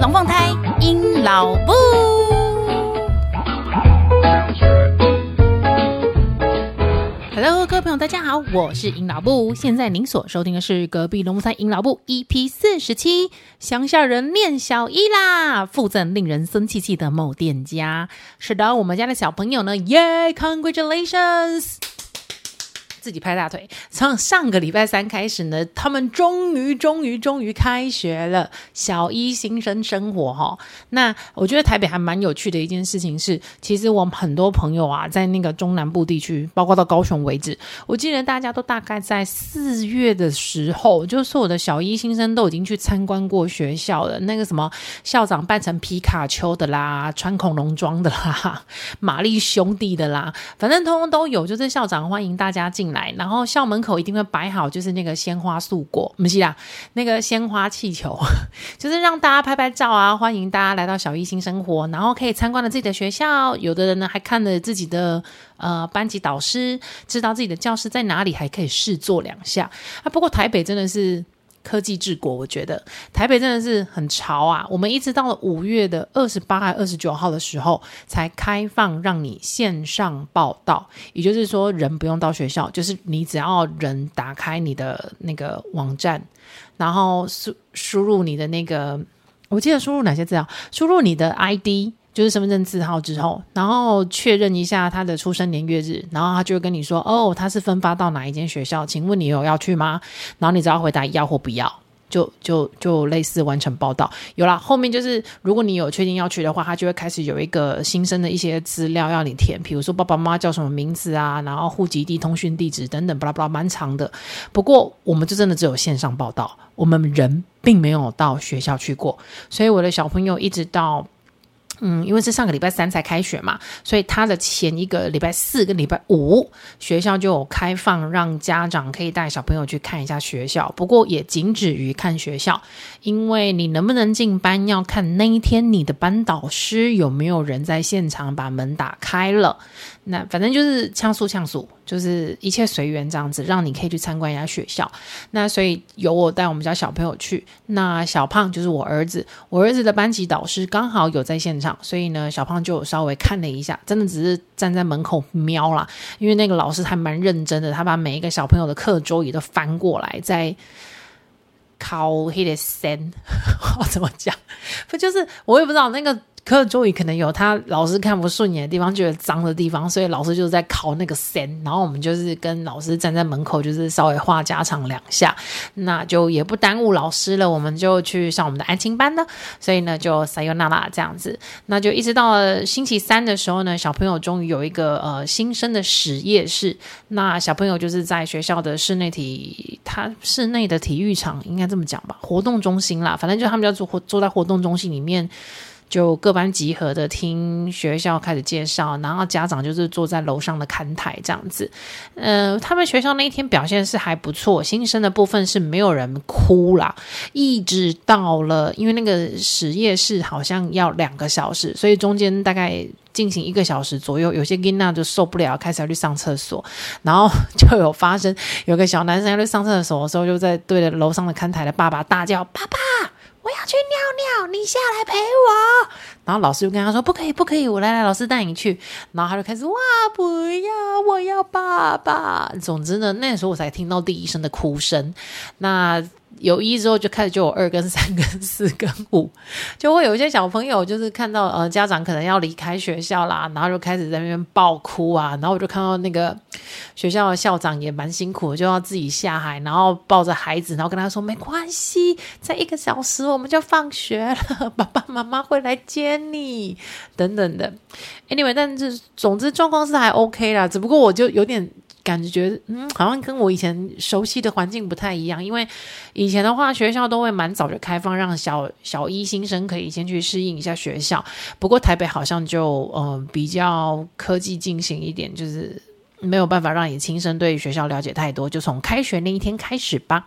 龙凤胎阴老布。Hello，各位朋友，大家好，我是阴老布。现在您所收听的是隔壁龙凤胎阴老布 EP 四十七，乡下人念小一啦，附赠令人生气气的某店家。是的，我们家的小朋友呢，耶，Congratulations！自己拍大腿。从上个礼拜三开始呢，他们终于、终于、终于开学了，小一新生生活哈。那我觉得台北还蛮有趣的一件事情是，其实我们很多朋友啊，在那个中南部地区，包括到高雄为止，我记得大家都大概在四月的时候，就是我的小一新生都已经去参观过学校了。那个什么校长扮成皮卡丘的啦，穿恐龙装的啦，玛丽兄弟的啦，反正通通都有。就是校长欢迎大家进来，然后校门口一定会摆好，就是那个鲜花素果，不是啦，那个鲜花气球，就是让大家拍拍照啊，欢迎大家来到小一新生活，然后可以参观了自己的学校，有的人呢还看了自己的呃班级导师，知道自己的教室在哪里，还可以试坐两下啊。不过台北真的是。科技治国，我觉得台北真的是很潮啊！我们一直到了五月的二十八还二十九号的时候，才开放让你线上报到，也就是说，人不用到学校，就是你只要人打开你的那个网站，然后输输入你的那个，我记得输入哪些资料？输入你的 ID。就是身份证字号之后，然后确认一下他的出生年月日，然后他就会跟你说：“哦，他是分发到哪一间学校？请问你有要去吗？”然后你只要回答要或不要，就就就类似完成报到。有啦，后面就是如果你有确定要去的话，他就会开始有一个新生的一些资料要你填，比如说爸爸妈妈叫什么名字啊，然后户籍地、通讯地址等等，巴拉巴拉，蛮长的。不过我们就真的只有线上报道，我们人并没有到学校去过，所以我的小朋友一直到。嗯，因为是上个礼拜三才开学嘛，所以他的前一个礼拜四跟礼拜五学校就有开放，让家长可以带小朋友去看一下学校。不过也仅止于看学校，因为你能不能进班要看那一天你的班导师有没有人在现场把门打开了。那反正就是呛速呛速，就是一切随缘这样子，让你可以去参观一下学校。那所以由我带我们家小朋友去，那小胖就是我儿子，我儿子的班级导师刚好有在现场，所以呢，小胖就稍微看了一下，真的只是站在门口瞄啦，因为那个老师还蛮认真的，他把每一个小朋友的课桌椅都翻过来，在考 he 的 sen，我怎么讲？不就是我也不知道那个。课桌椅可能有他老师看不顺眼的地方，觉得脏的地方，所以老师就是在考那个线，然后我们就是跟老师站在门口，就是稍微话家常两下，那就也不耽误老师了，我们就去上我们的安亲班了。所以呢，就撒由那拉这样子，那就一直到了星期三的时候呢，小朋友终于有一个呃新生的实验室。那小朋友就是在学校的室内体，他室内的体育场应该这么讲吧，活动中心啦，反正就他们要坐坐在活动中心里面。就各班集合的听学校开始介绍，然后家长就是坐在楼上的看台这样子。呃，他们学校那一天表现是还不错，新生的部分是没有人哭啦。一直到了，因为那个实验室好像要两个小时，所以中间大概进行一个小时左右，有些囡仔就受不了，开始要去上厕所，然后就有发生，有个小男生要去上厕所的时候，就在对着楼上的看台的爸爸大叫：“爸爸！”我要去尿尿，你下来陪我。然后老师就跟他说：“不可以，不可以，我来来，老师带你去。”然后他就开始哇，不要，我要爸爸。总之呢，那时候我才听到第一声的哭声。那。有一之后就开始就有二跟三跟四跟五，就会有一些小朋友就是看到呃家长可能要离开学校啦，然后就开始在那边爆哭啊，然后我就看到那个学校的校长也蛮辛苦，就要自己下海，然后抱着孩子，然后跟他说没关系，在一个小时我们就放学了，爸爸妈妈会来接你等等的。Anyway，但是总之状况是还 OK 啦，只不过我就有点。感觉嗯，好像跟我以前熟悉的环境不太一样。因为以前的话，学校都会蛮早就开放，让小小一新生可以先去适应一下学校。不过台北好像就嗯、呃、比较科技进行一点，就是没有办法让你亲身对学校了解太多。就从开学那一天开始吧。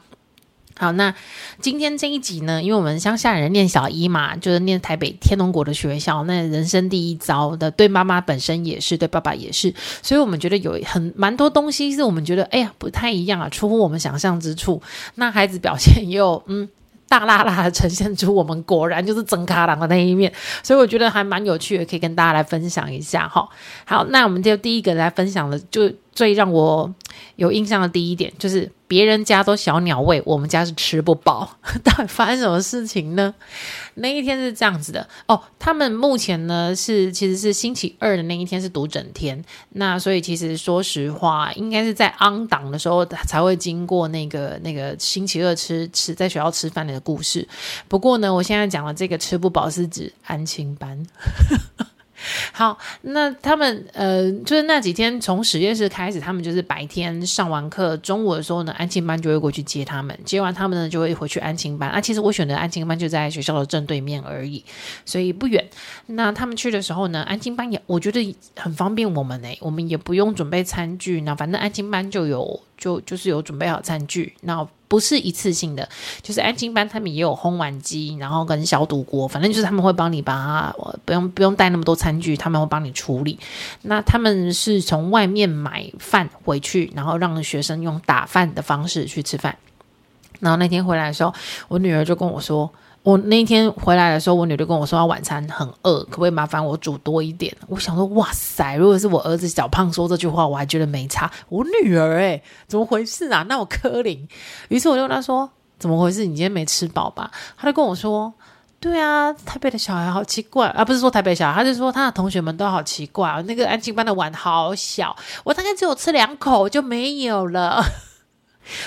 好，那今天这一集呢，因为我们乡下人念小一嘛，就是念台北天龙国的学校，那人生第一遭的，对妈妈本身也是，对爸爸也是，所以我们觉得有很蛮多东西是我们觉得，哎呀，不太一样啊，出乎我们想象之处。那孩子表现也有，嗯。大啦啦的呈现出我们果然就是真咖郎的那一面，所以我觉得还蛮有趣的，可以跟大家来分享一下哈。好，那我们就第一个来分享的就。最让我有印象的第一点就是，别人家都小鸟胃，我们家是吃不饱。到底发生什么事情呢？那一天是这样子的哦，他们目前呢是其实是星期二的那一天是读整天，那所以其实说实话，应该是在 on 档的时候才会经过那个那个星期二吃吃在学校吃饭的故事。不过呢，我现在讲的这个吃不饱是指安亲班。好，那他们呃，就是那几天从实验室开始，他们就是白天上完课，中午的时候呢，安亲班就会过去接他们，接完他们呢，就会回去安亲班。啊，其实我选的安亲班就在学校的正对面而已，所以不远。那他们去的时候呢，安亲班也我觉得很方便我们呢，我们也不用准备餐具，那反正安亲班就有。就就是有准备好餐具，那不是一次性的，就是安亲班他们也有烘碗机，然后跟消毒锅，反正就是他们会帮你把它，不用不用带那么多餐具，他们会帮你处理。那他们是从外面买饭回去，然后让学生用打饭的方式去吃饭。然后那天回来的时候，我女儿就跟我说。我那天回来的时候，我女儿跟我说她晚餐很饿，可不可以麻烦我煮多一点？我想说，哇塞，如果是我儿子小胖说这句话，我还觉得没差。我女儿诶，怎么回事啊？那我柯林。于是我就跟她说，怎么回事？你今天没吃饱吧？她就跟我说，对啊，台北的小孩好奇怪啊，不是说台北小孩，他是说他的同学们都好奇怪啊。那个安静班的碗好小，我大概只有吃两口就没有了。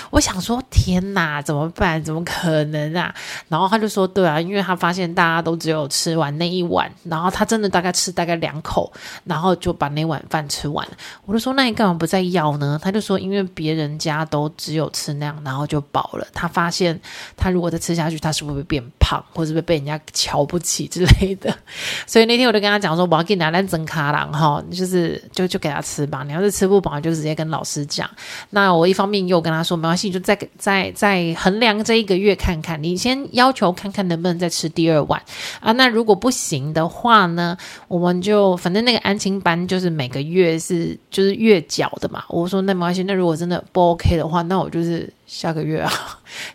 我想说，天哪，怎么办？怎么可能啊？然后他就说，对啊，因为他发现大家都只有吃完那一碗，然后他真的大概吃大概两口，然后就把那碗饭吃完了。我就说，那你干嘛不再要呢？他就说，因为别人家都只有吃那样，然后就饱了。他发现，他如果再吃下去，他是不是会变胖，或者是不是被人家瞧不起之类的？所以那天我就跟他讲说，我要给你拿来蒸咖郎哈，就是就就给他吃吧。你要是吃不饱，就直接跟老师讲。那我一方面又跟他。说没关系，就再再再衡量这一个月看看。你先要求看看能不能再吃第二碗啊？那如果不行的话呢？我们就反正那个安亲班就是每个月是就是月缴的嘛。我说那没关系，那如果真的不 OK 的话，那我就是下个月啊，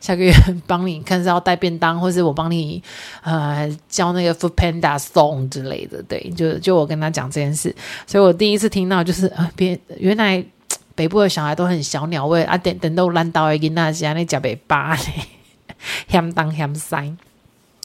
下个月 帮你看是要带便当，或是我帮你呃交那个 Food Panda 送之类的。对，就就我跟他讲这件事，所以我第一次听到就是啊，别原来。北部的小孩都很小鸟胃啊，等等到烂到的囡仔是那吃袂饱呢，嫌东嫌西。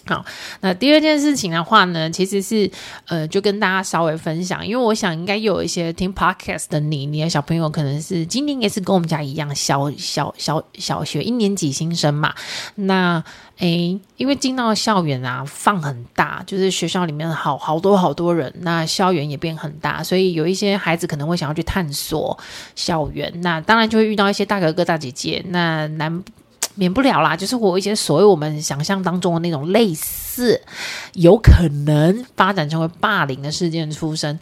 好，那第二件事情的话呢，其实是呃，就跟大家稍微分享，因为我想应该有一些听 podcast 的你，你的小朋友可能是今年也是跟我们家一样，小小小小学一年级新生嘛。那诶，因为进到校园啊，放很大，就是学校里面好好多好多人，那校园也变很大，所以有一些孩子可能会想要去探索校园，那当然就会遇到一些大哥哥大姐姐，那难。免不了啦，就是我一些所谓我们想象当中的那种类似，有可能发展成为霸凌的事件出生，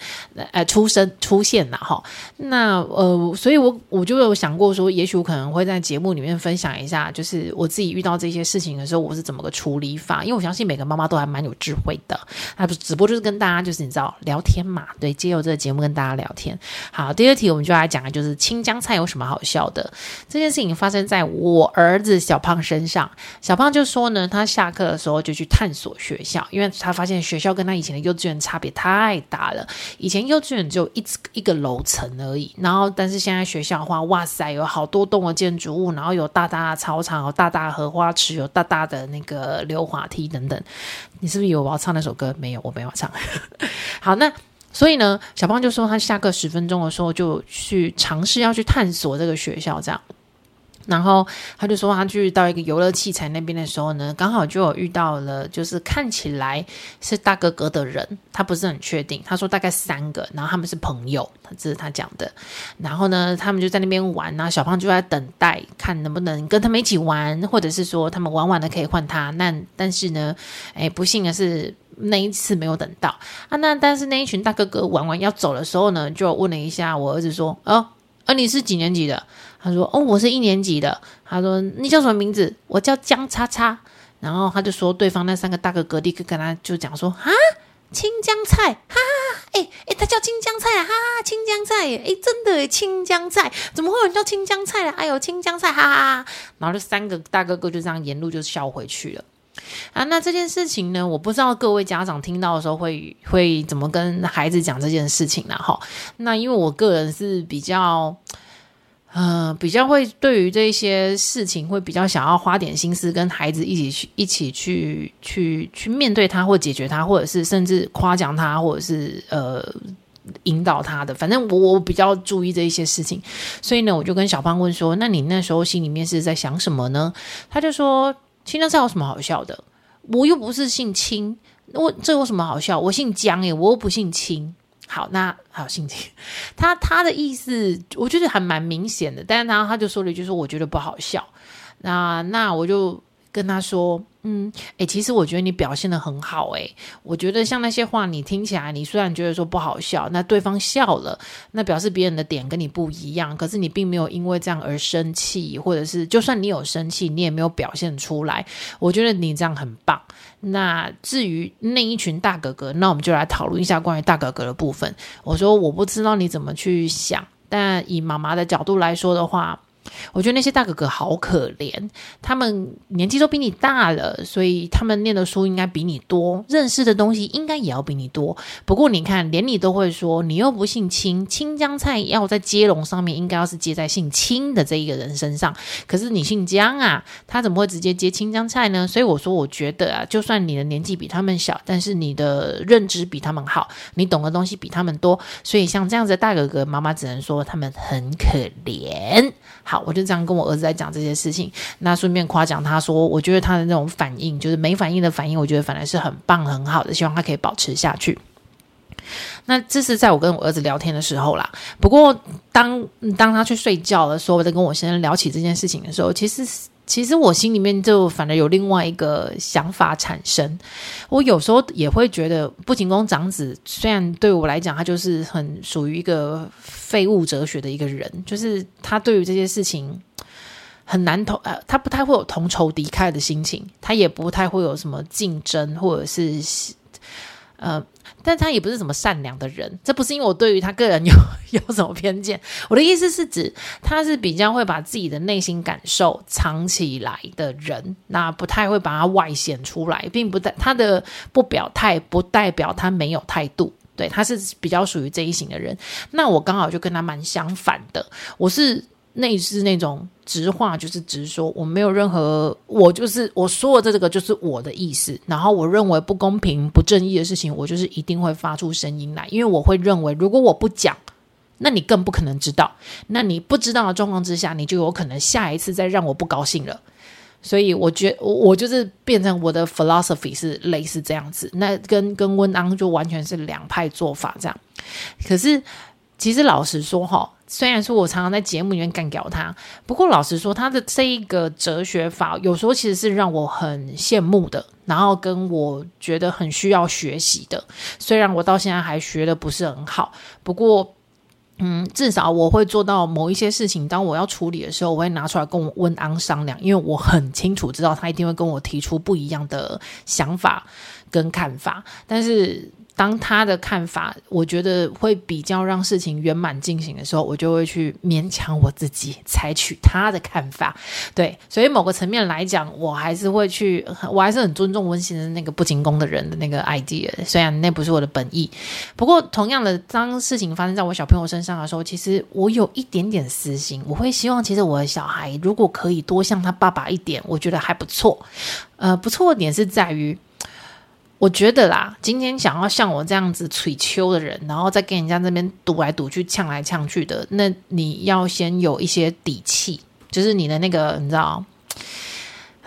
呃，出生出现了哈。那呃，所以我我就有想过说，也许我可能会在节目里面分享一下，就是我自己遇到这些事情的时候，我是怎么个处理法。因为我相信每个妈妈都还蛮有智慧的，那不只不过就是跟大家就是你知道聊天嘛，对，借由这个节目跟大家聊天。好，第二题我们就来讲就是青江菜有什么好笑的？这件事情发生在我儿子。小胖身上，小胖就说呢，他下课的时候就去探索所学校，因为他发现学校跟他以前的幼稚园差别太大了。以前幼稚园只有一一个楼层而已，然后但是现在学校的话，哇塞，有好多栋的建筑物，然后有大大的操场，有大大的荷花池，有大大的那个溜滑梯等等。你是不是有我要唱那首歌？没有，我没有唱。好，那所以呢，小胖就说他下课十分钟的时候就去尝试要去探索这个学校，这样。然后他就说，他去到一个游乐器材那边的时候呢，刚好就有遇到了，就是看起来是大哥哥的人，他不是很确定。他说大概三个，然后他们是朋友，这是他讲的。然后呢，他们就在那边玩，然后小胖就在等待，看能不能跟他们一起玩，或者是说他们玩完了可以换他。那但是呢，哎，不幸的是那一次没有等到啊。那但是那一群大哥哥玩完要走的时候呢，就问了一下我儿子说：“哦，啊你是几年级的？”他说：“哦，我是一年级的。”他说：“你叫什么名字？”我叫江叉叉。然后他就说：“对方那三个大哥哥立刻跟他就讲说：‘啊，青江菜，哈哈，哎哎，他叫青江菜啊，哈哈，青江菜，哎，真的，青江菜，怎么会有人叫青江菜啊？哎呦，青江菜，哈哈。’然后这三个大哥哥就这样沿路就笑回去了。啊，那这件事情呢，我不知道各位家长听到的时候会会怎么跟孩子讲这件事情呢？哈，那因为我个人是比较，呃，比较会对于这些事情会比较想要花点心思跟孩子一起去一起去去去面对他或解决他，或者是甚至夸奖他，或者是呃引导他的。反正我我比较注意这一些事情，所以呢，我就跟小胖问说：“那你那时候心里面是在想什么呢？”他就说。清江菜有什么好笑的？我又不是姓清，我这有什么好笑？我姓江耶，我又不姓清。好，那好，心情。他他的意思，我觉得还蛮明显的，但是他他就说了一句说，我觉得不好笑。那那我就跟他说。嗯，诶，其实我觉得你表现得很好，诶，我觉得像那些话，你听起来，你虽然觉得说不好笑，那对方笑了，那表示别人的点跟你不一样，可是你并没有因为这样而生气，或者是就算你有生气，你也没有表现出来。我觉得你这样很棒。那至于那一群大哥哥，那我们就来讨论一下关于大哥哥的部分。我说我不知道你怎么去想，但以妈妈的角度来说的话。我觉得那些大哥哥好可怜，他们年纪都比你大了，所以他们念的书应该比你多，认识的东西应该也要比你多。不过你看，连你都会说，你又不姓青，青江菜要在接龙上面，应该要是接在姓青的这一个人身上。可是你姓江啊，他怎么会直接接青江菜呢？所以我说，我觉得啊，就算你的年纪比他们小，但是你的认知比他们好，你懂的东西比他们多，所以像这样子的大哥哥，妈妈只能说他们很可怜。好，我就这样跟我儿子在讲这些事情，那顺便夸奖他说，我觉得他的那种反应，就是没反应的反应，我觉得反而是很棒很好的，希望他可以保持下去。那这是在我跟我儿子聊天的时候啦。不过当当他去睡觉的时候，我在跟我先生聊起这件事情的时候，其实。其实我心里面就反而有另外一个想法产生，我有时候也会觉得，不仅公长子虽然对我来讲，他就是很属于一个废物哲学的一个人，就是他对于这些事情很难同呃，他不太会有同仇敌忾的心情，他也不太会有什么竞争或者是呃。但他也不是什么善良的人，这不是因为我对于他个人有 有什么偏见。我的意思是指，他是比较会把自己的内心感受藏起来的人，那不太会把它外显出来，并不代他的不表态不代表他没有态度。对，他是比较属于这一型的人。那我刚好就跟他蛮相反的，我是。那是那种直话，就是直说，我没有任何，我就是我说的这个就是我的意思。然后我认为不公平、不正义的事情，我就是一定会发出声音来，因为我会认为，如果我不讲，那你更不可能知道。那你不知道的状况之下，你就有可能下一次再让我不高兴了。所以我觉我我就是变成我的 philosophy 是类似这样子，那跟跟温安就完全是两派做法这样。可是其实老实说哈。虽然说我常常在节目里面干掉他，不过老实说，他的这一个哲学法，有时候其实是让我很羡慕的，然后跟我觉得很需要学习的。虽然我到现在还学的不是很好，不过，嗯，至少我会做到某一些事情。当我要处理的时候，我会拿出来跟我温安商量，因为我很清楚知道他一定会跟我提出不一样的想法跟看法，但是。当他的看法，我觉得会比较让事情圆满进行的时候，我就会去勉强我自己采取他的看法。对，所以某个层面来讲，我还是会去，我还是很尊重温馨的那个不进攻的人的那个 idea，虽然那不是我的本意。不过，同样的，当事情发生在我小朋友身上的时候，其实我有一点点私心，我会希望，其实我的小孩如果可以多像他爸爸一点，我觉得还不错。呃，不错的点是在于。我觉得啦，今天想要像我这样子吹秋的人，然后再跟人家那边赌来赌去、呛来呛去的，那你要先有一些底气，就是你的那个，你知道。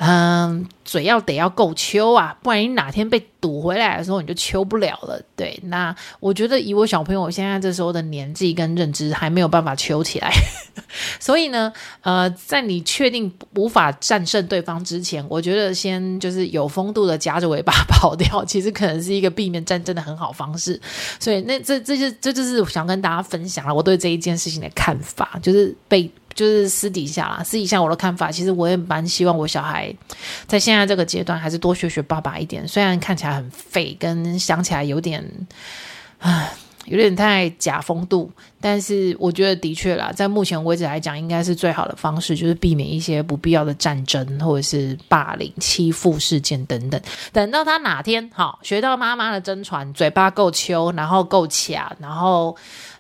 嗯，嘴要得要够秋啊，不然你哪天被堵回来的时候，你就秋不了了。对，那我觉得以我小朋友现在这时候的年纪跟认知，还没有办法秋起来。所以呢，呃，在你确定无法战胜对方之前，我觉得先就是有风度的夹着尾巴跑掉，其实可能是一个避免战争的很好方式。所以，那这这就这就是想跟大家分享了我对这一件事情的看法，就是被。就是私底下啦，私底下我的看法，其实我也蛮希望我小孩在现在这个阶段还是多学学爸爸一点。虽然看起来很废，跟想起来有点，唉，有点太假风度，但是我觉得的确啦，在目前为止来讲，应该是最好的方式，就是避免一些不必要的战争或者是霸凌、欺负事件等等。等到他哪天好学到妈妈的真传，嘴巴够秋，然后够卡，然后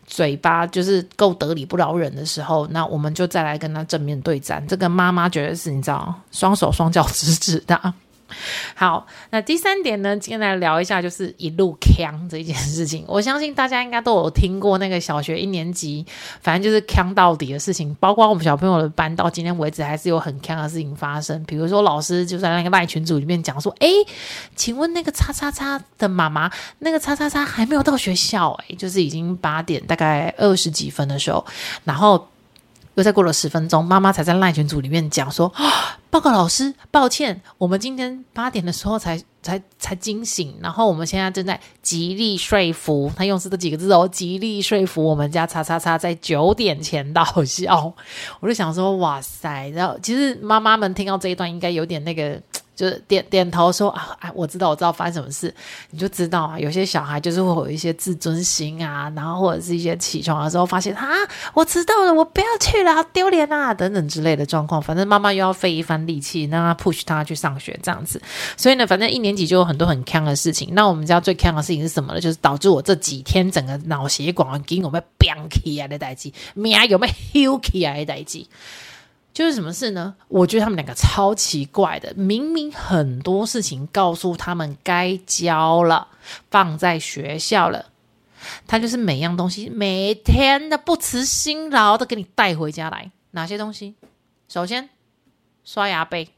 嘴巴就是够得理不饶人的时候，那我们就再来跟他正面对战。这个妈妈绝对是你知道，双手双脚直直的。好，那第三点呢，今天来聊一下，就是一路呛这一件事情。我相信大家应该都有听过那个小学一年级，反正就是呛到底的事情。包括我们小朋友的班，到今天为止还是有很呛的事情发生。比如说，老师就在那个赖群组里面讲说：“诶，请问那个叉叉叉的妈妈，那个叉叉叉还没有到学校，诶，就是已经八点大概二十几分的时候，然后。”又再过了十分钟，妈妈才在赖群组里面讲说：“报告老师，抱歉，我们今天八点的时候才才才惊醒，然后我们现在正在极力说服他，用是这几个字哦，极力说服我们家叉叉叉在九点前到校。”我就想说：“哇塞！”然后其实妈妈们听到这一段，应该有点那个。就是点点头说啊，哎，我知道，我知道发生什么事，你就知道啊。有些小孩就是会有一些自尊心啊，然后或者是一些起床的时候发现啊，我知道了，我不要去了，好丢脸啊，等等之类的状况。反正妈妈又要费一番力气，让他 push 他去上学这样子。所以呢，反正一年级就有很多很锵的事情。那我们家最锵的事情是什么呢？就是导致我这几天整个脑血管给我们绷起来的代志，命有没有起来的代志。就是什么事呢？我觉得他们两个超奇怪的，明明很多事情告诉他们该交了，放在学校了，他就是每样东西每天的不辞辛劳的给你带回家来。哪些东西？首先，刷牙杯。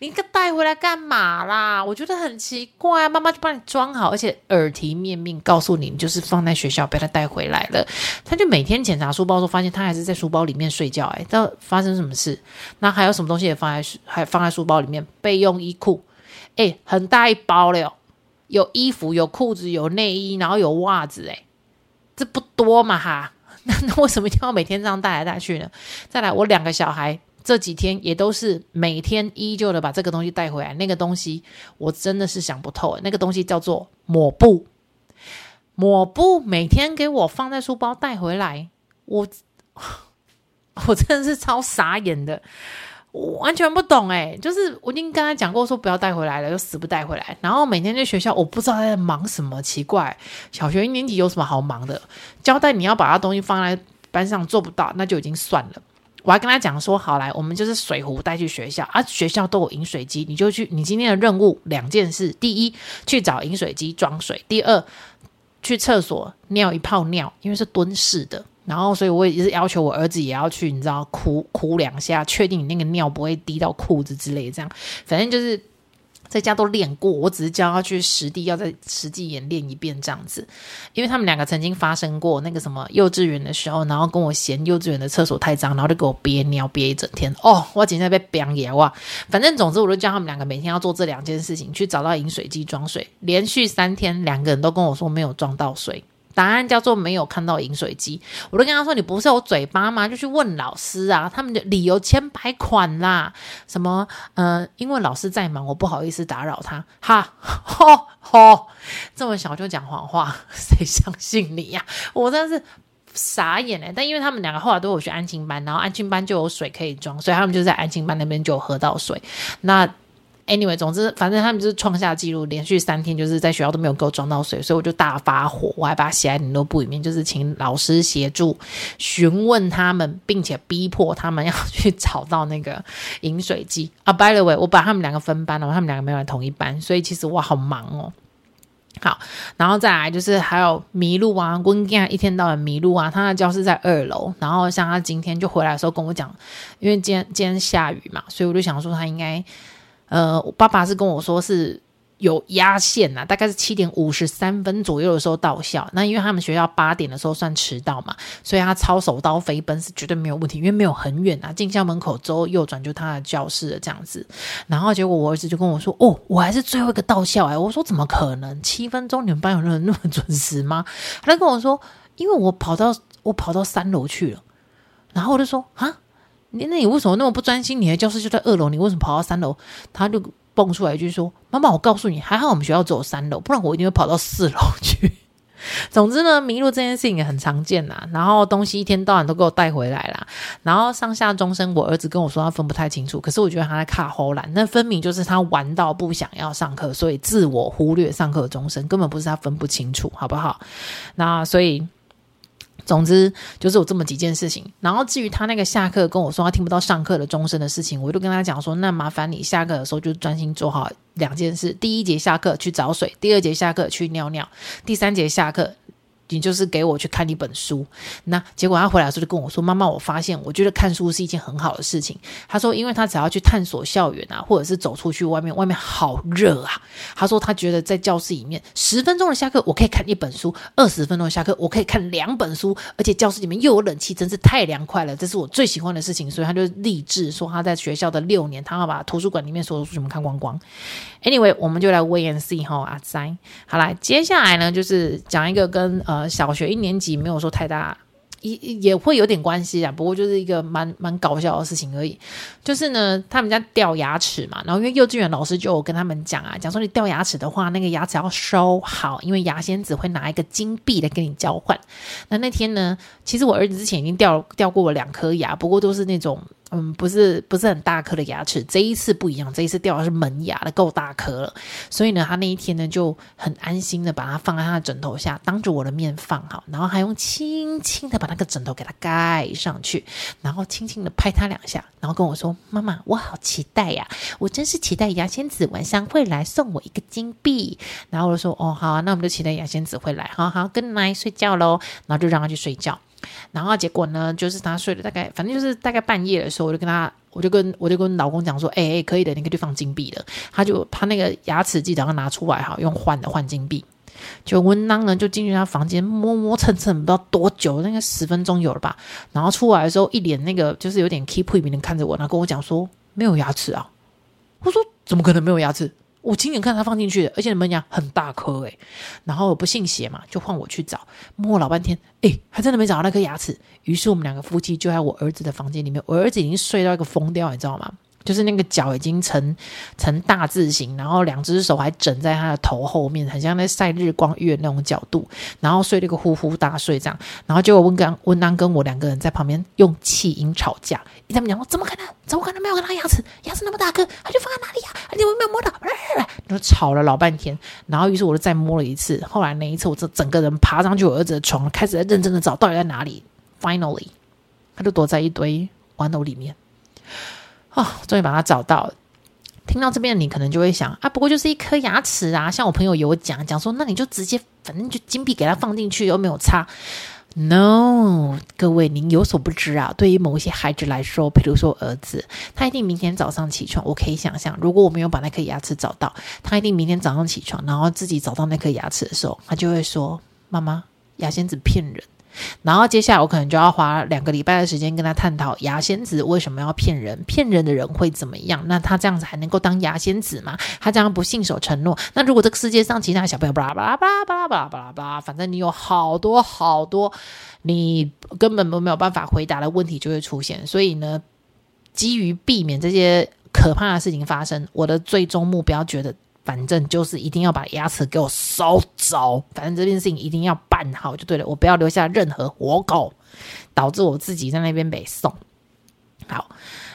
你个带回来干嘛啦？我觉得很奇怪，妈妈就帮你装好，而且耳提面命告诉你，你就是放在学校，被他带回来了。他就每天检查书包的时候，发现他还是在书包里面睡觉。哎，到发生什么事？那还有什么东西也放在还放在书包里面？备用衣裤，哎，很大一包了哟，有衣服，有裤子，有内衣，然后有袜子，哎，这不多嘛哈？那 那为什么一定要每天这样带来带去呢？再来，我两个小孩。这几天也都是每天依旧的把这个东西带回来。那个东西我真的是想不透。那个东西叫做抹布，抹布每天给我放在书包带回来，我 我真的是超傻眼的，我完全不懂诶，就是我已经跟他讲过说不要带回来了，又死不带回来。然后每天在学校，我不知道他在忙什么，奇怪。小学一年级有什么好忙的？交代你要把他东西放在班上做不到，那就已经算了。我还跟他讲说，好来，我们就是水壶带去学校，啊，学校都有饮水机，你就去。你今天的任务两件事：第一，去找饮水机装水；第二，去厕所尿一泡尿，因为是蹲式的。然后，所以我也是要求我儿子也要去，你知道，哭哭两下，确定你那个尿不会滴到裤子之类的，这样，反正就是。在家都练过，我只是教他去实地，要在实际演练一遍这样子。因为他们两个曾经发生过那个什么幼稚园的时候，然后跟我嫌幼稚园的厕所太脏，然后就给我憋尿憋一整天。哦，我今天被飙野哇！反正总之，我就叫他们两个每天要做这两件事情，去找到饮水机装水。连续三天，两个人都跟我说没有装到水。答案叫做没有看到饮水机，我都跟他说，你不是有嘴巴吗？就去问老师啊，他们的理由千百款啦，什么呃，因为老师在忙，我不好意思打扰他，哈，吼吼，这么小就讲谎话，谁相信你呀？我真的是傻眼哎！但因为他们两个后来都有去安亲班，然后安亲班就有水可以装，所以他们就在安亲班那边就喝到水。那 Anyway，总之，反正他们就是创下纪录，连续三天就是在学校都没有给我装到水，所以我就大发火，我还把它写在联络簿里面，就是请老师协助询问他们，并且逼迫他们要去找到那个饮水机 啊。By the way，我把他们两个分班了，他们两个没有来同一班，所以其实我好忙哦。好，然后再来就是还有迷路啊，温健一天到晚迷路啊，他的教室在二楼，然后像他今天就回来的时候跟我讲，因为今天今天下雨嘛，所以我就想说他应该。呃，我爸爸是跟我说是有压线呐，大概是七点五十三分左右的时候到校。那因为他们学校八点的时候算迟到嘛，所以他抄手刀飞奔是绝对没有问题，因为没有很远啊，进校门口之后右转就他的教室了这样子。然后结果我儿子就跟我说：“哦，我还是最后一个到校哎。”我说：“怎么可能？七分钟你们班有人那么准时吗？”他跟我说：“因为我跑到我跑到三楼去了。”然后我就说：“啊。”你那你为什么那么不专心？你的教室就在二楼，你为什么跑到三楼？他就蹦出来一句说：“妈妈，我告诉你，还好我们学校只有三楼，不然我一定会跑到四楼去。”总之呢，迷路这件事情也很常见呐。然后东西一天到晚都给我带回来啦。然后上下钟声，我儿子跟我说他分不太清楚，可是我觉得他在卡后栏，那分明就是他玩到不想要上课，所以自我忽略上课的钟声，根本不是他分不清楚，好不好？那所以。总之就是有这么几件事情，然后至于他那个下课跟我说他听不到上课的钟声的事情，我就跟他讲说，那麻烦你下课的时候就专心做好两件事：第一节下课去找水，第二节下课去尿尿，第三节下课。你就是给我去看一本书，那结果他回来的时候就跟我说：“妈妈，我发现我觉得看书是一件很好的事情。”他说：“因为他只要去探索校园啊，或者是走出去外面，外面好热啊。”他说：“他觉得在教室里面十分钟的下课，我可以看一本书；二十分钟的下课，我可以看两本书，而且教室里面又有冷气，真是太凉快了。这是我最喜欢的事情。”所以他就立志说他在学校的六年，他要把图书馆里面所有书全部看光光。Anyway，我们就来 wait and see 哈，阿塞。好来，接下来呢就是讲一个跟呃。呃，小学一年级没有说太大，也也会有点关系啊。不过就是一个蛮蛮搞笑的事情而已。就是呢，他们家掉牙齿嘛，然后因为幼稚园老师就跟他们讲啊，讲说你掉牙齿的话，那个牙齿要收好，因为牙仙子会拿一个金币来跟你交换。那那天呢，其实我儿子之前已经掉掉过了两颗牙，不过都是那种。嗯，不是不是很大颗的牙齿，这一次不一样，这一次掉的是门牙的，够大颗了。所以呢，他那一天呢就很安心的把它放在他的枕头下，当着我的面放好，然后还用轻轻的把那个枕头给他盖上去，然后轻轻的拍他两下，然后跟我说：“妈妈，我好期待呀，我真是期待牙仙子晚上会来送我一个金币。”然后我就说：“哦，好啊，那我们就期待牙仙子会来，好好跟奶睡觉喽。”然后就让他去睡觉。然后结果呢，就是他睡了大概，反正就是大概半夜的时候，我就跟他，我就跟我就跟老公讲说，哎哎，可以的，你可以去放金币了。他就他那个牙齿记得要拿出来哈，用换的换金币。就温当呢，就进去他房间摸摸蹭蹭，不知道多久，那个十分钟有了吧。然后出来的时候，一脸那个就是有点 keep 一脸看着我，然后跟我讲说没有牙齿啊。我说怎么可能没有牙齿？我亲眼看他放进去的，而且你们讲很大颗诶，然后我不信邪嘛，就换我去找，摸老半天，诶，还真的没找到那颗牙齿。于是我们两个夫妻就在我儿子的房间里面，我儿子已经睡到一个疯掉，你知道吗？就是那个脚已经成成大字形，然后两只手还枕在他的头后面，很像在晒日光浴那种角度，然后睡了一个呼呼大睡这样。然后结果温刚温当跟我两个人在旁边用气音吵架，他们讲说怎么可能？怎么可能没有看到牙齿？牙齿那么大颗，他就放在哪里呀？而且我没有摸到，然后吵了老半天。然后于是我就再摸了一次，后来那一次我就整个人爬上去我儿子的床，开始在认真的找到底在哪里。Finally，他就躲在一堆玩偶里面。哦，终于把它找到了。听到这边，你可能就会想啊，不过就是一颗牙齿啊。像我朋友有讲讲说，那你就直接，反正就金币给他放进去，又没有差。No，各位您有所不知啊。对于某一些孩子来说，比如说儿子，他一定明天早上起床，我可以想象，如果我没有把那颗牙齿找到，他一定明天早上起床，然后自己找到那颗牙齿的时候，他就会说：“妈妈，牙仙子骗人。”然后接下来我可能就要花两个礼拜的时间跟他探讨牙仙子为什么要骗人，骗人的人会怎么样？那他这样子还能够当牙仙子吗？他这样不信守承诺，那如果这个世界上其他小朋友巴拉巴拉巴拉巴拉巴拉巴拉巴拉，反正你有好多好多你根本都没有办法回答的问题就会出现。所以呢，基于避免这些可怕的事情发生，我的最终目标觉得。反正就是一定要把牙齿给我收走，反正这件事情一定要办好就对了，我不要留下任何活口，导致我自己在那边被送。好，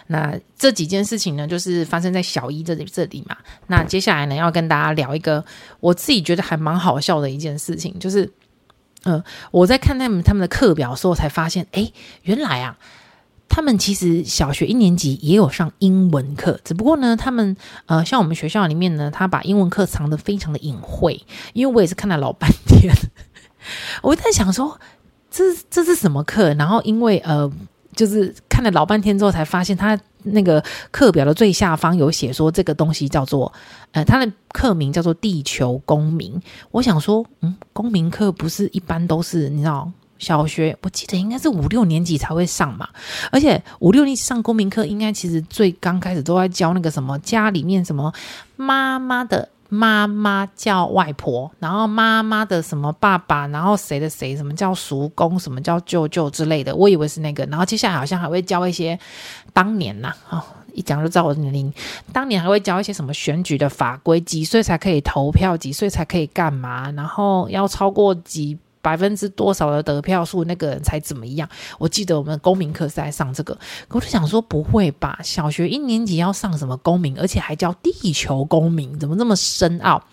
那这几件事情呢，就是发生在小一这里这里嘛。那接下来呢，要跟大家聊一个我自己觉得还蛮好笑的一件事情，就是，嗯、我在看他们他们的课表的时候，才发现，哎，原来啊。他们其实小学一年级也有上英文课，只不过呢，他们呃，像我们学校里面呢，他把英文课藏得非常的隐晦。因为我也是看了老半天，我在想说，这这是什么课？然后因为呃，就是看了老半天之后，才发现他那个课表的最下方有写说，这个东西叫做呃，他的课名叫做地球公民。我想说，嗯，公民课不是一般都是你知道？小学我记得应该是五六年级才会上嘛，而且五六年级上公民课，应该其实最刚开始都在教那个什么家里面什么妈妈的妈妈叫外婆，然后妈妈的什么爸爸，然后谁的谁什么叫叔公，什么叫舅舅之类的，我以为是那个，然后接下来好像还会教一些当年呐、哦，一讲就知道我的年龄。当年还会教一些什么选举的法规，几岁才可以投票，几岁才可以干嘛，然后要超过几百分之多少的得票数，那个人才怎么样。我记得我们公民课是在上这个，我就想说不会吧，小学一年级要上什么公民，而且还叫地球公民，怎么这么深奥？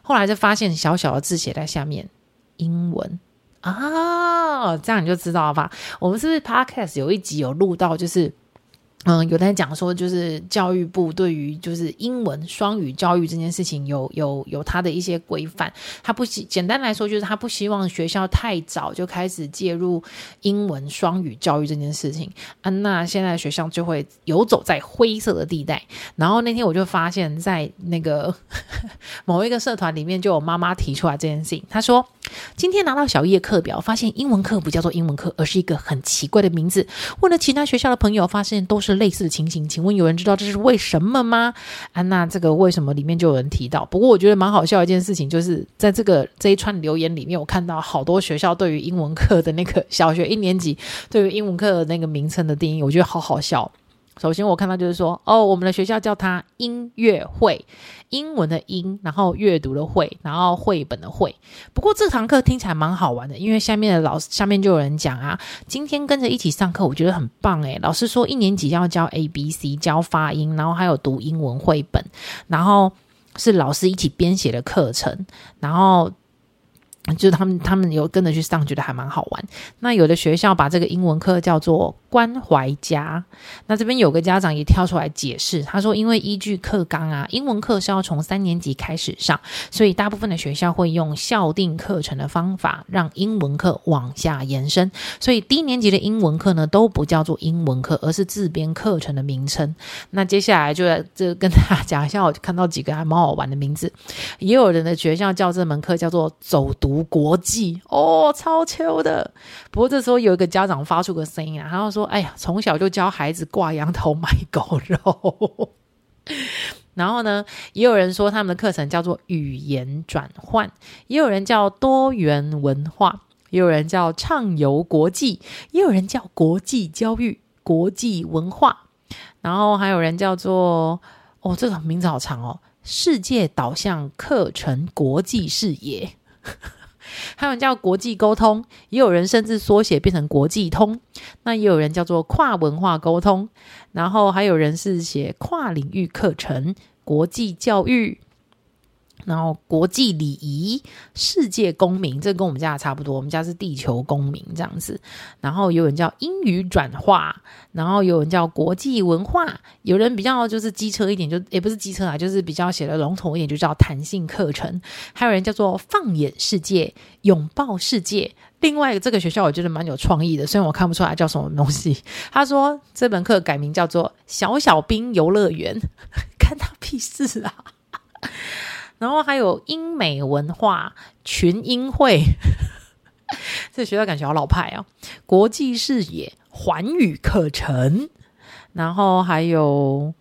后来就发现小小的字写在下面，英文啊，这样你就知道了吧？我们是不是 Podcast 有一集有录到，就是。嗯，有在讲说，就是教育部对于就是英文双语教育这件事情有有有他的一些规范。他不希简单来说，就是他不希望学校太早就开始介入英文双语教育这件事情。啊，那现在学校就会游走在灰色的地带。然后那天我就发现，在那个 某一个社团里面，就有妈妈提出来这件事情。她说，今天拿到小叶课表，发现英文课不叫做英文课，而是一个很奇怪的名字。问了其他学校的朋友，发现都是。类似的情形，请问有人知道这是为什么吗？啊，娜这个为什么里面就有人提到？不过我觉得蛮好笑一件事情，就是在这个这一串留言里面，我看到好多学校对于英文课的那个小学一年级对于英文课的那个名称的定义，我觉得好好笑。首先，我看到就是说，哦，我们的学校叫它音乐会，英文的英，然后阅读的会，然后绘本的会。不过这堂课听起来蛮好玩的，因为下面的老师下面就有人讲啊，今天跟着一起上课，我觉得很棒诶。老师说一年级要教 A B C，教发音，然后还有读英文绘本，然后是老师一起编写的课程，然后。就是他们，他们有跟着去上，觉得还蛮好玩。那有的学校把这个英文课叫做关怀家。那这边有个家长也跳出来解释，他说，因为依据课纲啊，英文课是要从三年级开始上，所以大部分的学校会用校定课程的方法，让英文课往下延伸。所以低年级的英文课呢，都不叫做英文课，而是自编课程的名称。那接下来就在这跟大家讲一下，我看到几个还蛮好玩的名字。也有人的学校叫这门课叫做走读。无国际哦，超秋的。不过这时候有一个家长发出个声音啊，他就说：“哎呀，从小就教孩子挂羊头卖狗肉。”然后呢，也有人说他们的课程叫做语言转换，也有人叫多元文化，也有人叫畅游国际，也有人叫国际教育、国际文化，然后还有人叫做哦，这个名字好长哦，世界导向课程国际视野。还有叫国际沟通，也有人甚至缩写变成国际通。那也有人叫做跨文化沟通，然后还有人是写跨领域课程、国际教育。然后国际礼仪、世界公民，这跟我们家差不多。我们家是地球公民这样子。然后有人叫英语转化，然后有人叫国际文化，有人比较就是机车一点，就也不是机车啊，就是比较写的笼统一点，就叫弹性课程。还有人叫做放眼世界、拥抱世界。另外这个学校我觉得蛮有创意的，虽然我看不出来叫什么东西。他说这门课改名叫做小小兵游乐园，看他屁事啊！然后还有英美文化群英会，这学校感觉好老派啊！国际视野环语课程，然后还有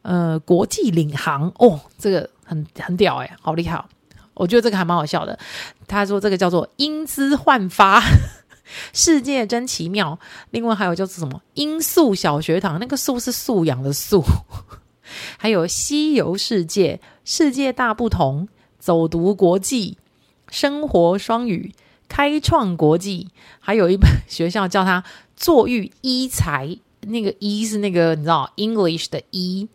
呃国际领航哦，这个很很屌诶，好厉害！我觉得这个还蛮好笑的。他说这个叫做英姿焕发，世界真奇妙。另外还有叫做什么英素小学堂，那个素是素养的素。还有西游世界、世界大不同、走读国际、生活双语、开创国际，还有一本学校叫它坐育一才，那个一是那个你知道 English 的一，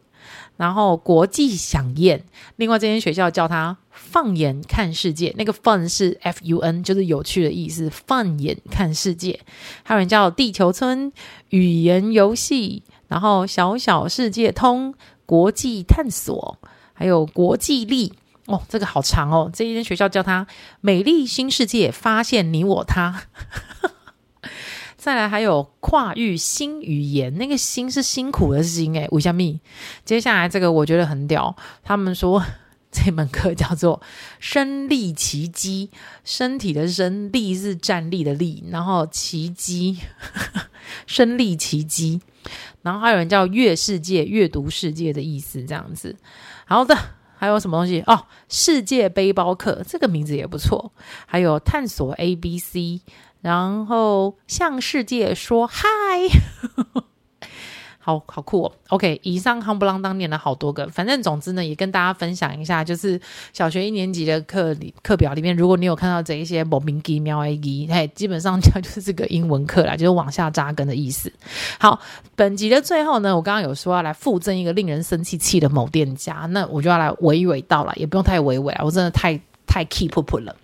然后国际响宴。另外这间学校叫它放眼看世界，那个 fun 是 F U N，就是有趣的意思。放眼看世界，还有人叫地球村语言游戏，然后小小世界通。国际探索，还有国际力哦，这个好长哦。这一间学校叫它“美丽新世界”，发现你我他。再来还有跨域新语言，那个“新”是辛苦的“辛”诶，五香蜜。接下来这个我觉得很屌，他们说 这门课叫做“身历其机”，身体的“身”立是站立的“立”，然后奇迹，身力奇迹。然后还有人叫“阅世界”，阅读世界的意思，这样子。好的，还有什么东西哦？世界背包客这个名字也不错。还有探索 A B C，然后向世界说嗨。好好酷哦，OK，以上夯不啷当念了好多个，反正总之呢，也跟大家分享一下，就是小学一年级的课里课表里面，如果你有看到这一些莫名其妙的字，嘿，基本上讲就是这个英文课啦，就是往下扎根的意思。好，本集的最后呢，我刚刚有说要来附赠一个令人生气气的某店家，那我就要来娓娓道来，也不用太娓娓啊，我真的太太 keep up 了。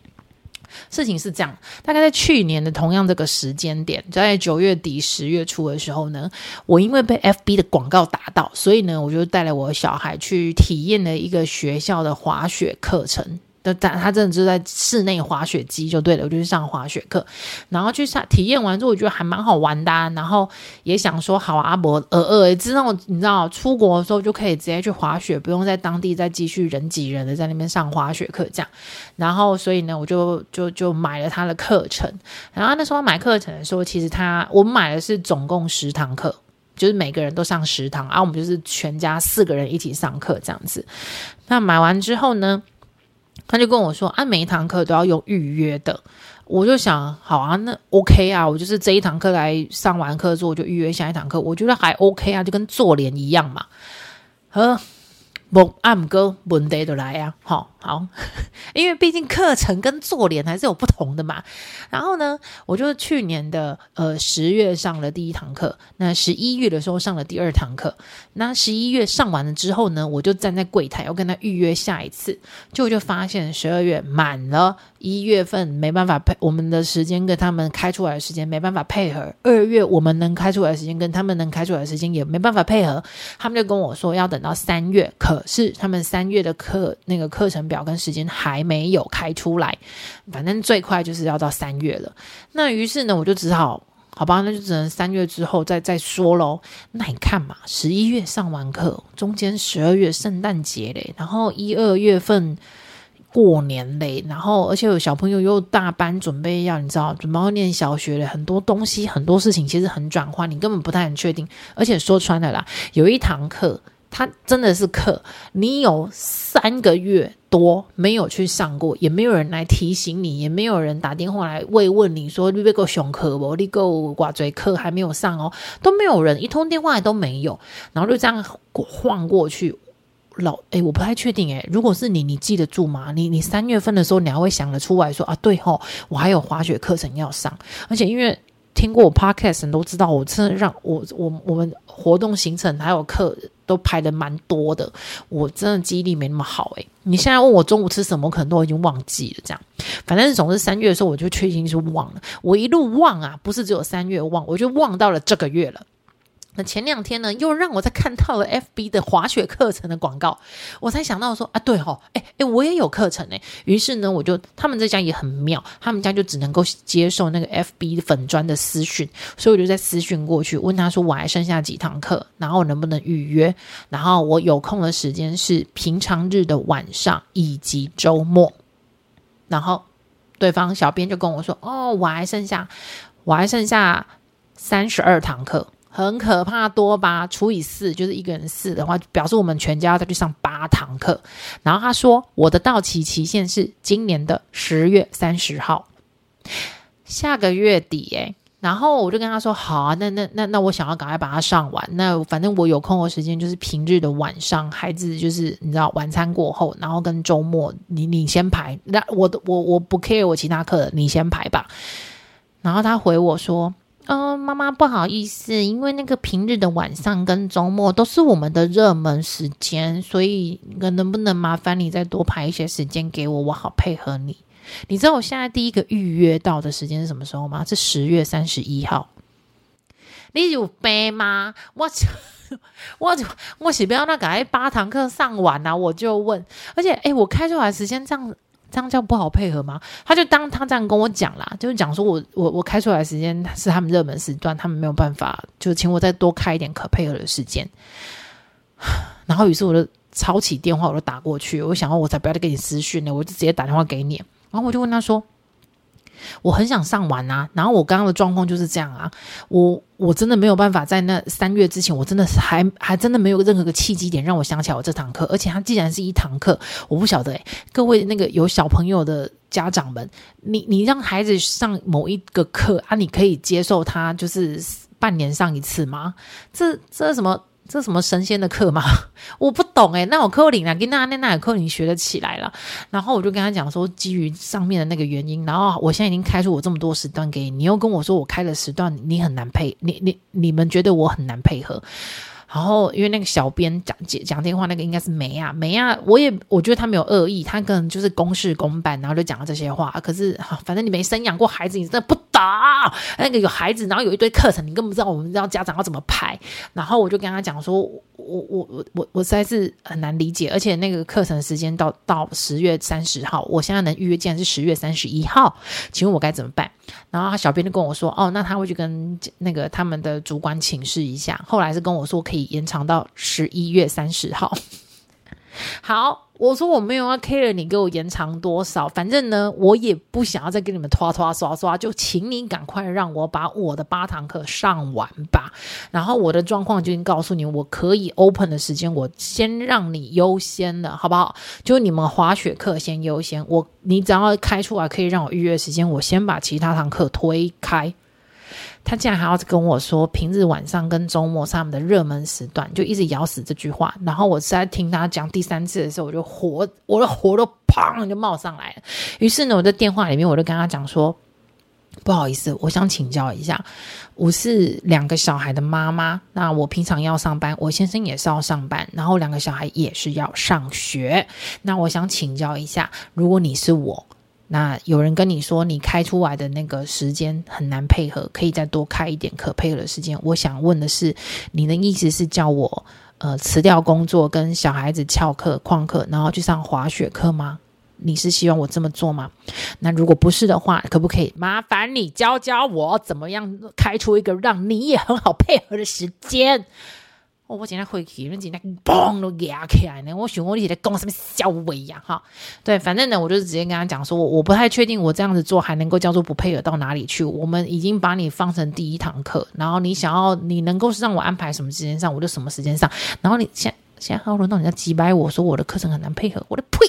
事情是这样，大概在去年的同样这个时间点，在九月底十月初的时候呢，我因为被 FB 的广告打到，所以呢，我就带了我小孩去体验了一个学校的滑雪课程。他真的就在室内滑雪机就对了，我就去上滑雪课，然后去上体验完之后，我觉得还蛮好玩的，然后也想说好，阿伯呃呃，知道你知道出国的时候就可以直接去滑雪，不用在当地再继续人挤人的在那边上滑雪课这样，然后所以呢，我就就就买了他的课程，然后那时候买课程的时候，其实他我买的是总共十堂课，就是每个人都上十堂，啊，我们就是全家四个人一起上课这样子，那买完之后呢，他就跟我说：“啊，每一堂课都要用预约的。”我就想，好啊，那 OK 啊，我就是这一堂课来上完课之后，我就预约下一堂课。我觉得还 OK 啊，就跟做脸一样嘛。呵。不，按哥问题就来呀，好好，因为毕竟课程跟做脸还是有不同的嘛。然后呢，我就去年的呃十月上了第一堂课，那十一月的时候上了第二堂课。那十一月上完了之后呢，我就站在柜台要跟他预约下一次，就我就发现十二月满了，一月份没办法配我们的时间跟他们开出来的时间没办法配合，二月我们能开出来的时间跟他们能开出来的时间也没办法配合，他们就跟我说要等到三月可。是他们三月的课那个课程表跟时间还没有开出来，反正最快就是要到三月了。那于是呢，我就只好好吧，那就只能三月之后再再说喽。那你看嘛，十一月上完课，中间十二月圣诞节嘞，然后一二月份过年嘞，然后而且有小朋友又大班准备要你知道准备要念小学了，很多东西很多事情其实很转换，你根本不太很确定。而且说穿了啦，有一堂课。他真的是课，你有三个月多没有去上过，也没有人来提醒你，也没有人打电话来慰问你说你被个上课不，你个挂嘴课还没有上哦，都没有人，一通电话都没有，然后就这样晃过去。老诶，我不太确定诶，如果是你，你记得住吗？你你三月份的时候，你还会想得出来说啊，对吼，我还有滑雪课程要上，而且因为。听过我 podcast 人都知道，我真的让我我我们活动行程还有课都排的蛮多的，我真的记忆力没那么好诶，你现在问我中午吃什么，可能都已经忘记了。这样，反正总是三月的时候，我就确定是忘了。我一路忘啊，不是只有三月忘，我就忘到了这个月了。那前两天呢，又让我在看到了 FB 的滑雪课程的广告，我才想到说啊，对哦，哎哎，我也有课程哎。于是呢，我就他们这家也很妙，他们家就只能够接受那个 FB 粉砖的私讯，所以我就在私讯过去问他说，我还剩下几堂课，然后能不能预约？然后我有空的时间是平常日的晚上以及周末。然后对方小编就跟我说，哦，我还剩下我还剩下三十二堂课。很可怕多吧？除以四就是一个人四的话，表示我们全家要再去上八堂课。然后他说，我的到期期限是今年的十月三十号，下个月底诶。然后我就跟他说，好啊，那那那那我想要赶快把它上完。那反正我有空的时间就是平日的晚上，孩子就是你知道晚餐过后，然后跟周末，你你先排。那我我我不 care 我其他课的，你先排吧。然后他回我说。嗯，妈妈不好意思，因为那个平日的晚上跟周末都是我们的热门时间，所以能不能麻烦你再多排一些时间给我，我好配合你。你知道我现在第一个预约到的时间是什么时候吗？是十月三十一号。你有背吗？我我我是不要那个八堂课上完啊，我就问，而且诶，我开出来时间这样。这样叫不好配合吗？他就当他这样跟我讲啦，就是讲说我我我开出来时间是他们热门时段，他们没有办法，就请我再多开一点可配合的时间。然后于是我就抄起电话，我就打过去，我想要我才不要再给你私讯呢，我就直接打电话给你。然后我就问他说。我很想上完啊，然后我刚刚的状况就是这样啊，我我真的没有办法在那三月之前，我真的是还还真的没有任何个契机点让我想起来我这堂课，而且它既然是一堂课，我不晓得诶，各位那个有小朋友的家长们，你你让孩子上某一个课啊，你可以接受他就是半年上一次吗？这这什么？这什么神仙的课吗？我不懂诶，那我课领啊，跟那那那课领学得起来了。然后我就跟他讲说，基于上面的那个原因，然后我现在已经开出我这么多时段给你，你又跟我说我开了时段，你很难配，你你你们觉得我很难配合。然后，因为那个小编讲讲讲电话，那个应该是梅啊梅啊，我也我觉得他没有恶意，他可能就是公事公办，然后就讲了这些话。可是，反正你没生养过孩子，你真的不懂。那个有孩子，然后有一堆课程，你根本不知道我们知道家长要怎么排。然后我就跟他讲说，我我我我我实在是很难理解，而且那个课程时间到到十月三十号，我现在能预约竟然是十月三十一号，请问我该怎么办？然后他小编就跟我说，哦，那他会去跟那个他们的主管请示一下。后来是跟我说可以。延长到十一月三十号。好，我说我没有要 care 你给我延长多少，反正呢，我也不想要再跟你们拖拖刷刷，就请你赶快让我把我的八堂课上完吧。然后我的状况就已经告诉你，我可以 open 的时间，我先让你优先了，好不好？就你们滑雪课先优先，我你只要开出来可以让我预约时间，我先把其他堂课推开。他竟然还要跟我说，平日晚上跟周末是他们的热门时段，就一直咬死这句话。然后我在听他讲第三次的时候，我就火，我的火都砰就冒上来了。于是呢，我在电话里面我就跟他讲说：“不好意思，我想请教一下，我是两个小孩的妈妈，那我平常要上班，我先生也是要上班，然后两个小孩也是要上学。那我想请教一下，如果你是我。”那有人跟你说，你开出来的那个时间很难配合，可以再多开一点可配合的时间。我想问的是，你的意思是叫我呃辞掉工作，跟小孩子翘课、旷课，然后去上滑雪课吗？你是希望我这么做吗？那如果不是的话，可不可以麻烦你教教我怎么样开出一个让你也很好配合的时间？我、我今天回去，你今天嘣都压起来呢。我想我你在讲什么小威呀？哈，对，反正呢，我就是直接跟他讲说，我我不太确定我这样子做还能够叫做不配合到哪里去。我们已经把你放成第一堂课，然后你想要你能够让我安排什么时间上，我就什么时间上。然后你现现在还要轮到你在击败我说我的课程很难配合，我的呸！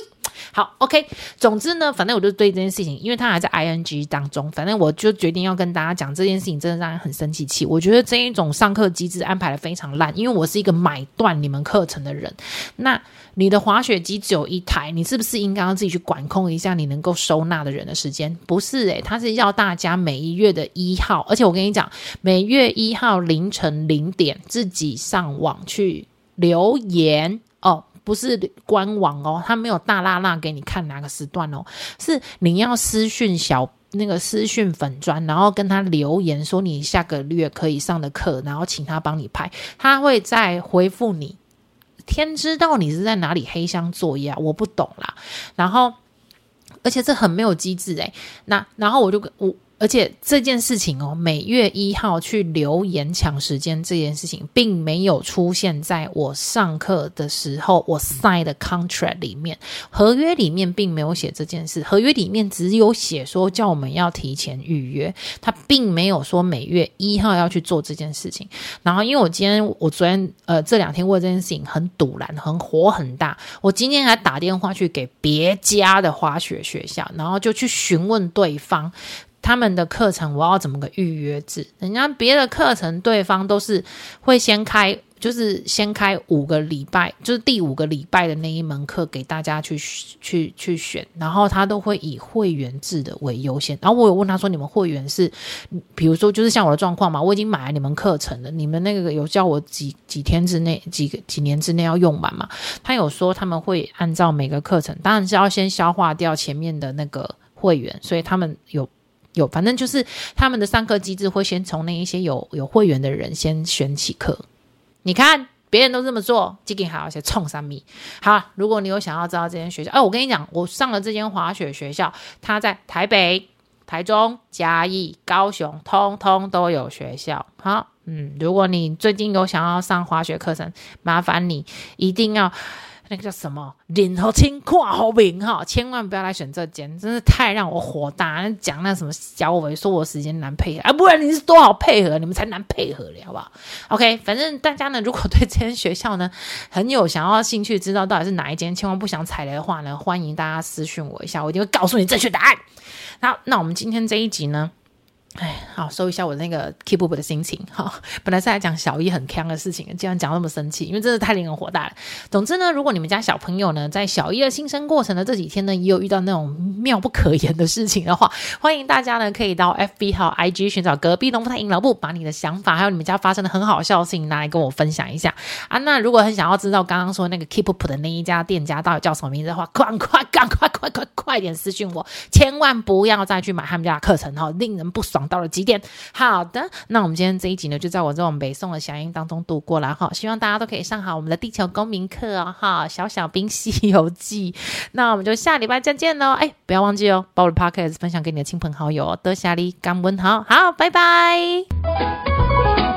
好，OK。总之呢，反正我就对这件事情，因为他还在 ING 当中，反正我就决定要跟大家讲这件事情，真的让人很生气气。我觉得这一种上课机制安排的非常烂，因为我是一个买断你们课程的人。那你的滑雪机只有一台，你是不是应该要自己去管控一下你能够收纳的人的时间？不是诶，他是要大家每一月的一号，而且我跟你讲，每月一号凌晨零点自己上网去留言哦。不是官网哦，他没有大剌剌给你看哪个时段哦，是你要私讯小那个私讯粉专，然后跟他留言说你下个月可以上的课，然后请他帮你排，他会再回复你。天知道你是在哪里黑箱作业啊，我不懂啦。然后，而且这很没有机制诶，那然后我就我。而且这件事情哦，每月一号去留言抢时间这件事情，并没有出现在我上课的时候我 sign 的 contract 里面，合约里面并没有写这件事，合约里面只有写说叫我们要提前预约，他并没有说每月一号要去做这件事情。然后，因为我今天我昨天呃这两天为这件事情很赌烂，很火很大，我今天还打电话去给别家的滑雪学校，然后就去询问对方。他们的课程我要怎么个预约制？人家别的课程对方都是会先开，就是先开五个礼拜，就是第五个礼拜的那一门课给大家去去去选，然后他都会以会员制的为优先。然后我有问他说：“你们会员是，比如说就是像我的状况嘛，我已经买了你们课程了，你们那个有叫我几几天之内、几个几年之内要用完嘛？”他有说他们会按照每个课程，当然是要先消化掉前面的那个会员，所以他们有。有，反正就是他们的上课机制会先从那一些有有会员的人先选起课。你看，别人都这么做，基金还有一些冲三米。好，如果你有想要知道这间学校，哎，我跟你讲，我上了这间滑雪学校，它在台北、台中、嘉义、高雄，通通都有学校。好，嗯，如果你最近有想要上滑雪课程，麻烦你一定要。那个叫什么？脸好清，看好明哈！千万不要来选这间，真是太让我火大。讲那什么小伟说我时间难配合啊，不然你是多好配合，你们才难配合了，好不好？OK，反正大家呢，如果对这间学校呢很有想要兴趣，知道到底是哪一间，千万不想踩雷的话呢，欢迎大家私讯我一下，我一定会告诉你正确答案。那那我们今天这一集呢，哎，好，收一下我那个 keep up 的心情。哈，本来是来讲小一很锵的事情，竟然讲那么生气，因为真的太令人火大了。总之呢，如果你们家小朋友呢，在小一的新生过程的这几天呢，也有遇到那种妙不可言的事情的话，欢迎大家呢可以到 FB 还有 IG 寻找隔壁龙凤胎阴老木，把你的想法还有你们家发生的很好笑的事情拿来跟我分享一下啊。那如果很想要知道刚刚说那个 keep up 的那一家店家到底叫什么名字的话，赶 快赶快快快快点私讯我，千万不要再去买他们家的课程哈，令人不爽。到了极点？好的，那我们今天这一集呢，就在我这种北宋的响应当中度过了哈。希望大家都可以上好我们的地球公民课哦哈。小小兵西游记，那我们就下礼拜再见喽。哎，不要忘记哦，把我的 podcast 分享给你的亲朋好友哦。多谢你，感恩好，好，拜拜。